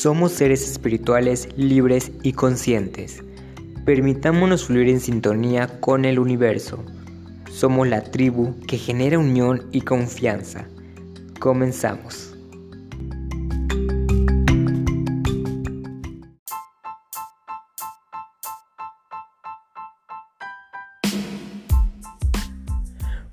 Somos seres espirituales libres y conscientes. Permitámonos fluir en sintonía con el universo. Somos la tribu que genera unión y confianza. Comenzamos.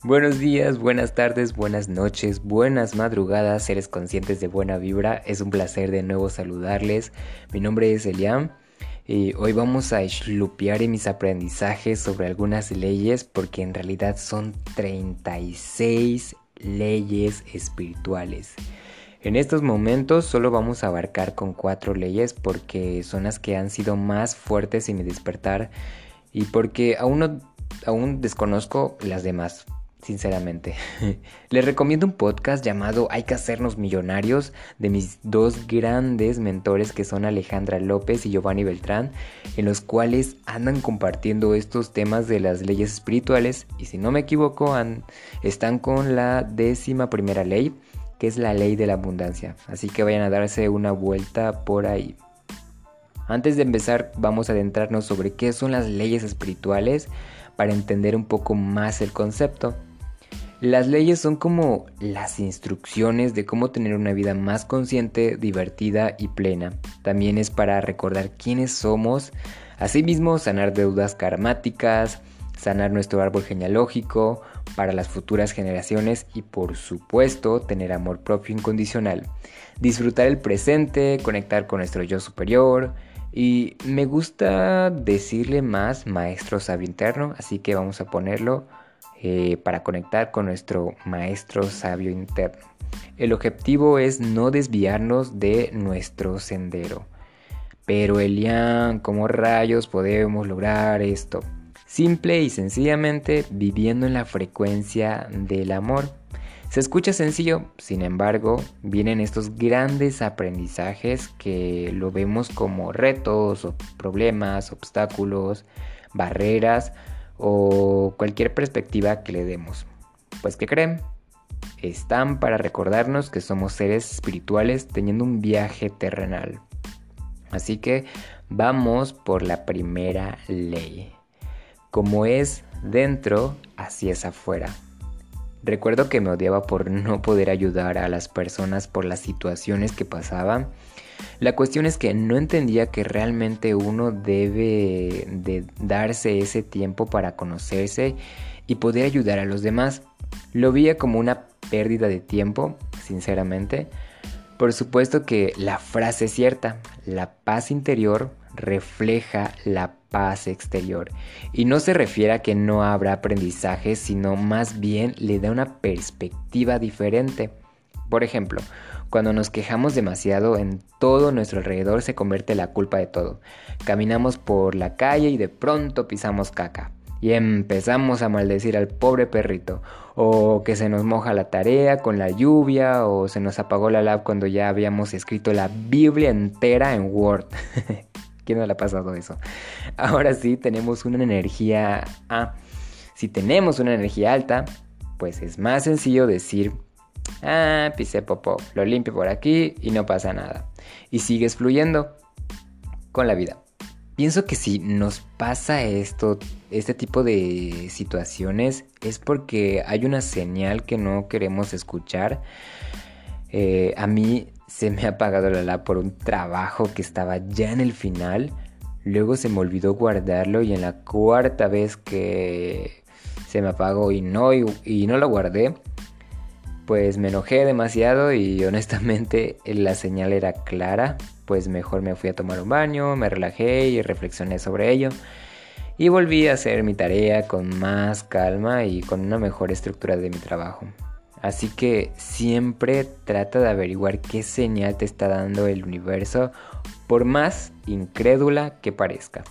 Buenos días, buenas tardes, buenas noches, buenas madrugadas, seres conscientes de buena vibra. Es un placer de nuevo saludarles. Mi nombre es Eliam y hoy vamos a eslupear en mis aprendizajes sobre algunas leyes porque en realidad son 36 leyes espirituales. En estos momentos solo vamos a abarcar con cuatro leyes porque son las que han sido más fuertes en mi despertar y porque aún no, aún desconozco las demás sinceramente. Les recomiendo un podcast llamado Hay que hacernos millonarios de mis dos grandes mentores que son Alejandra López y Giovanni Beltrán, en los cuales andan compartiendo estos temas de las leyes espirituales y si no me equivoco están con la décima primera ley, que es la ley de la abundancia. Así que vayan a darse una vuelta por ahí. Antes de empezar vamos a adentrarnos sobre qué son las leyes espirituales para entender un poco más el concepto. Las leyes son como las instrucciones de cómo tener una vida más consciente, divertida y plena. También es para recordar quiénes somos, asimismo sanar deudas karmáticas, sanar nuestro árbol genealógico para las futuras generaciones y por supuesto tener amor propio incondicional. Disfrutar el presente, conectar con nuestro yo superior y me gusta decirle más maestro sabio interno, así que vamos a ponerlo eh, para conectar con nuestro maestro sabio interno. El objetivo es no desviarnos de nuestro sendero. Pero Elian, ¿cómo rayos podemos lograr esto? Simple y sencillamente viviendo en la frecuencia del amor. Se escucha sencillo, sin embargo, vienen estos grandes aprendizajes que lo vemos como retos o problemas, obstáculos, barreras o cualquier perspectiva que le demos. Pues ¿qué creen? Están para recordarnos que somos seres espirituales teniendo un viaje terrenal. Así que vamos por la primera ley. Como es dentro, así es afuera. Recuerdo que me odiaba por no poder ayudar a las personas por las situaciones que pasaban la cuestión es que no entendía que realmente uno debe de darse ese tiempo para conocerse y poder ayudar a los demás. Lo veía como una pérdida de tiempo, sinceramente. Por supuesto que la frase es cierta, la paz interior refleja la paz exterior. Y no se refiere a que no habrá aprendizaje, sino más bien le da una perspectiva diferente. Por ejemplo, cuando nos quejamos demasiado, en todo nuestro alrededor se convierte la culpa de todo. Caminamos por la calle y de pronto pisamos caca. Y empezamos a maldecir al pobre perrito. O que se nos moja la tarea con la lluvia. O se nos apagó la lab cuando ya habíamos escrito la Biblia entera en Word. ¿Quién no le ha pasado eso? Ahora sí, tenemos una energía... Ah, si tenemos una energía alta, pues es más sencillo decir Ah, pisé popó, lo limpio por aquí y no pasa nada. Y sigues fluyendo con la vida. Pienso que si nos pasa esto, este tipo de situaciones, es porque hay una señal que no queremos escuchar. Eh, a mí se me ha apagado la la por un trabajo que estaba ya en el final. Luego se me olvidó guardarlo y en la cuarta vez que se me apagó y no, y no lo guardé, pues me enojé demasiado y honestamente la señal era clara, pues mejor me fui a tomar un baño, me relajé y reflexioné sobre ello y volví a hacer mi tarea con más calma y con una mejor estructura de mi trabajo. Así que siempre trata de averiguar qué señal te está dando el universo, por más incrédula que parezca.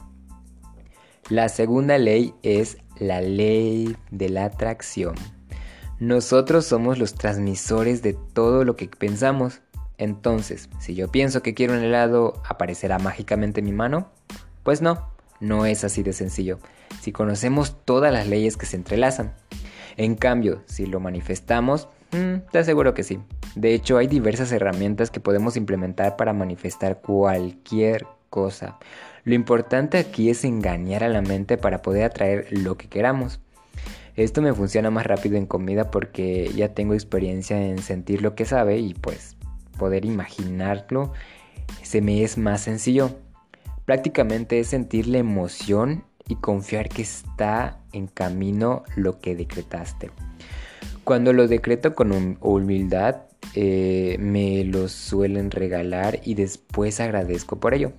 La segunda ley es la ley de la atracción. Nosotros somos los transmisores de todo lo que pensamos. Entonces, si yo pienso que quiero un helado, ¿aparecerá mágicamente en mi mano? Pues no, no es así de sencillo. Si conocemos todas las leyes que se entrelazan. En cambio, si lo manifestamos, mm, te aseguro que sí. De hecho, hay diversas herramientas que podemos implementar para manifestar cualquier cosa. Lo importante aquí es engañar a la mente para poder atraer lo que queramos. Esto me funciona más rápido en comida porque ya tengo experiencia en sentir lo que sabe y pues poder imaginarlo se me es más sencillo. Prácticamente es sentir la emoción y confiar que está en camino lo que decretaste. Cuando lo decreto con humildad, eh, me lo suelen regalar y después agradezco por ello.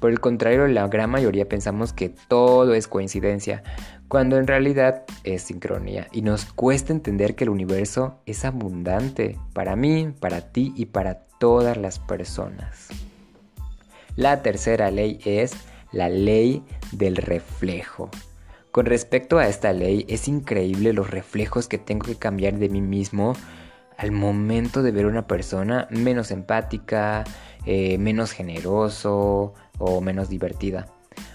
Por el contrario, la gran mayoría pensamos que todo es coincidencia, cuando en realidad es sincronía y nos cuesta entender que el universo es abundante para mí, para ti y para todas las personas. La tercera ley es la ley del reflejo. Con respecto a esta ley, es increíble los reflejos que tengo que cambiar de mí mismo al momento de ver una persona menos empática, eh, menos generoso o menos divertida.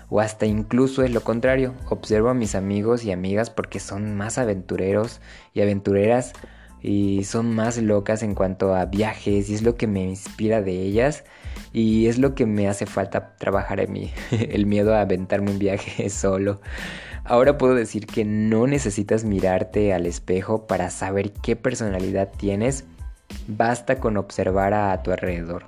O hasta incluso es lo contrario, observo a mis amigos y amigas porque son más aventureros y aventureras y son más locas en cuanto a viajes y es lo que me inspira de ellas y es lo que me hace falta trabajar en mí, el miedo a aventarme un viaje solo. Ahora puedo decir que no necesitas mirarte al espejo para saber qué personalidad tienes, basta con observar a tu alrededor.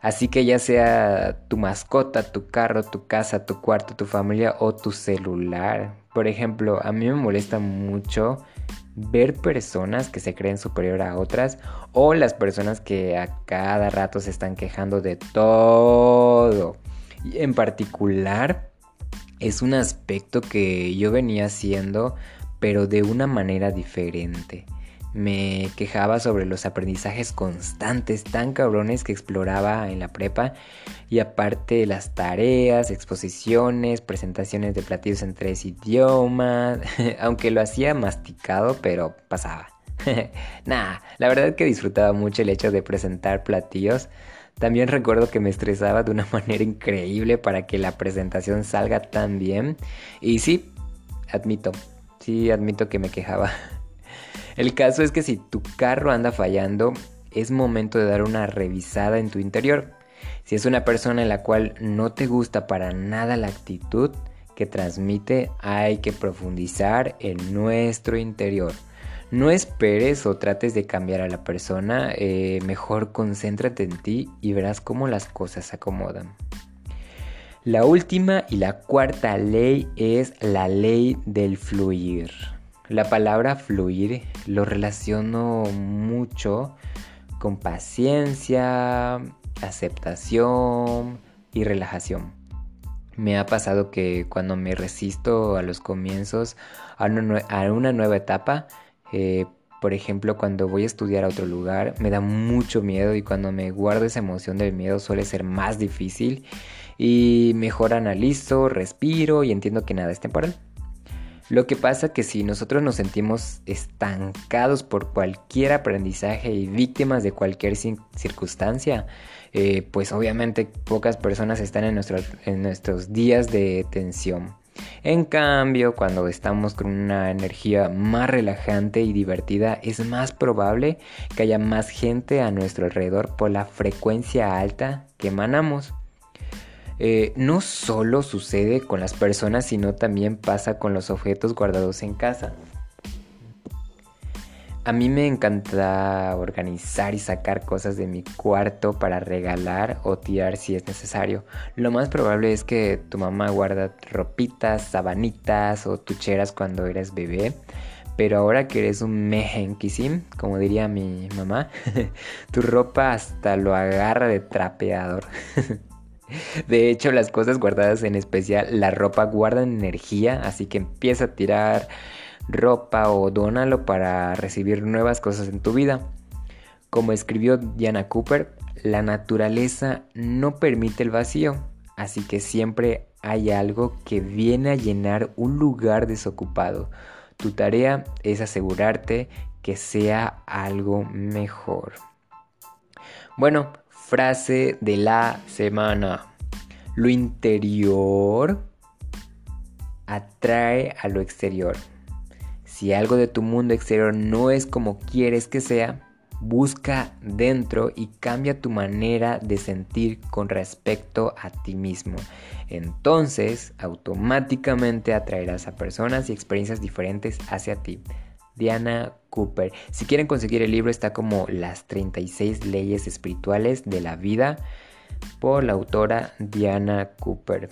Así que ya sea tu mascota, tu carro, tu casa, tu cuarto, tu familia o tu celular. Por ejemplo, a mí me molesta mucho ver personas que se creen superior a otras o las personas que a cada rato se están quejando de todo. Y en particular es un aspecto que yo venía haciendo pero de una manera diferente. Me quejaba sobre los aprendizajes constantes tan cabrones que exploraba en la prepa y aparte las tareas, exposiciones, presentaciones de platillos en tres idiomas, aunque lo hacía masticado, pero pasaba. nah, la verdad es que disfrutaba mucho el hecho de presentar platillos. También recuerdo que me estresaba de una manera increíble para que la presentación salga tan bien. Y sí, admito, sí admito que me quejaba. El caso es que si tu carro anda fallando, es momento de dar una revisada en tu interior. Si es una persona en la cual no te gusta para nada la actitud que transmite, hay que profundizar en nuestro interior. No esperes o trates de cambiar a la persona, eh, mejor concéntrate en ti y verás cómo las cosas se acomodan. La última y la cuarta ley es la ley del fluir. La palabra fluir lo relaciono mucho con paciencia, aceptación y relajación. Me ha pasado que cuando me resisto a los comienzos a una, nueva etapa, eh, por ejemplo, cuando voy a estudiar a otro lugar, me da mucho miedo y cuando me guardo esa emoción del miedo suele ser más difícil y mejor analizo, respiro y entiendo que nada es temporal. Lo que pasa que si nosotros nos sentimos estancados por cualquier aprendizaje y víctimas de cualquier circunstancia, eh, pues obviamente pocas personas están en, en nuestros días de tensión. En cambio, cuando estamos con una energía más relajante y divertida, es más probable que haya más gente a nuestro alrededor por la frecuencia alta que emanamos. Eh, no solo sucede con las personas, sino también pasa con los objetos guardados en casa. A mí me encanta organizar y sacar cosas de mi cuarto para regalar o tirar si es necesario. Lo más probable es que tu mamá guarda ropitas, sabanitas o tucheras cuando eres bebé. Pero ahora que eres un mejenquisim, como diría mi mamá, tu ropa hasta lo agarra de trapeador. De hecho, las cosas guardadas, en especial la ropa, guardan energía, así que empieza a tirar ropa o dónalo para recibir nuevas cosas en tu vida. Como escribió Diana Cooper, la naturaleza no permite el vacío, así que siempre hay algo que viene a llenar un lugar desocupado. Tu tarea es asegurarte que sea algo mejor. Bueno, Frase de la semana. Lo interior atrae a lo exterior. Si algo de tu mundo exterior no es como quieres que sea, busca dentro y cambia tu manera de sentir con respecto a ti mismo. Entonces, automáticamente atraerás a personas y experiencias diferentes hacia ti. Diana Cooper. Si quieren conseguir el libro está como Las 36 leyes espirituales de la vida por la autora Diana Cooper.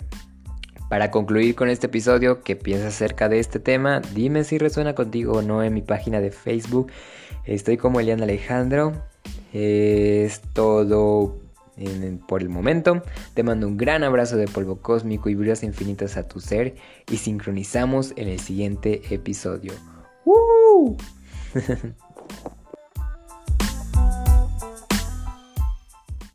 Para concluir con este episodio, ¿qué piensas acerca de este tema? Dime si resuena contigo o no en mi página de Facebook. Estoy como Eliana Alejandro. Es todo por el momento. Te mando un gran abrazo de polvo cósmico y brillos infinitos a tu ser y sincronizamos en el siguiente episodio. Woo!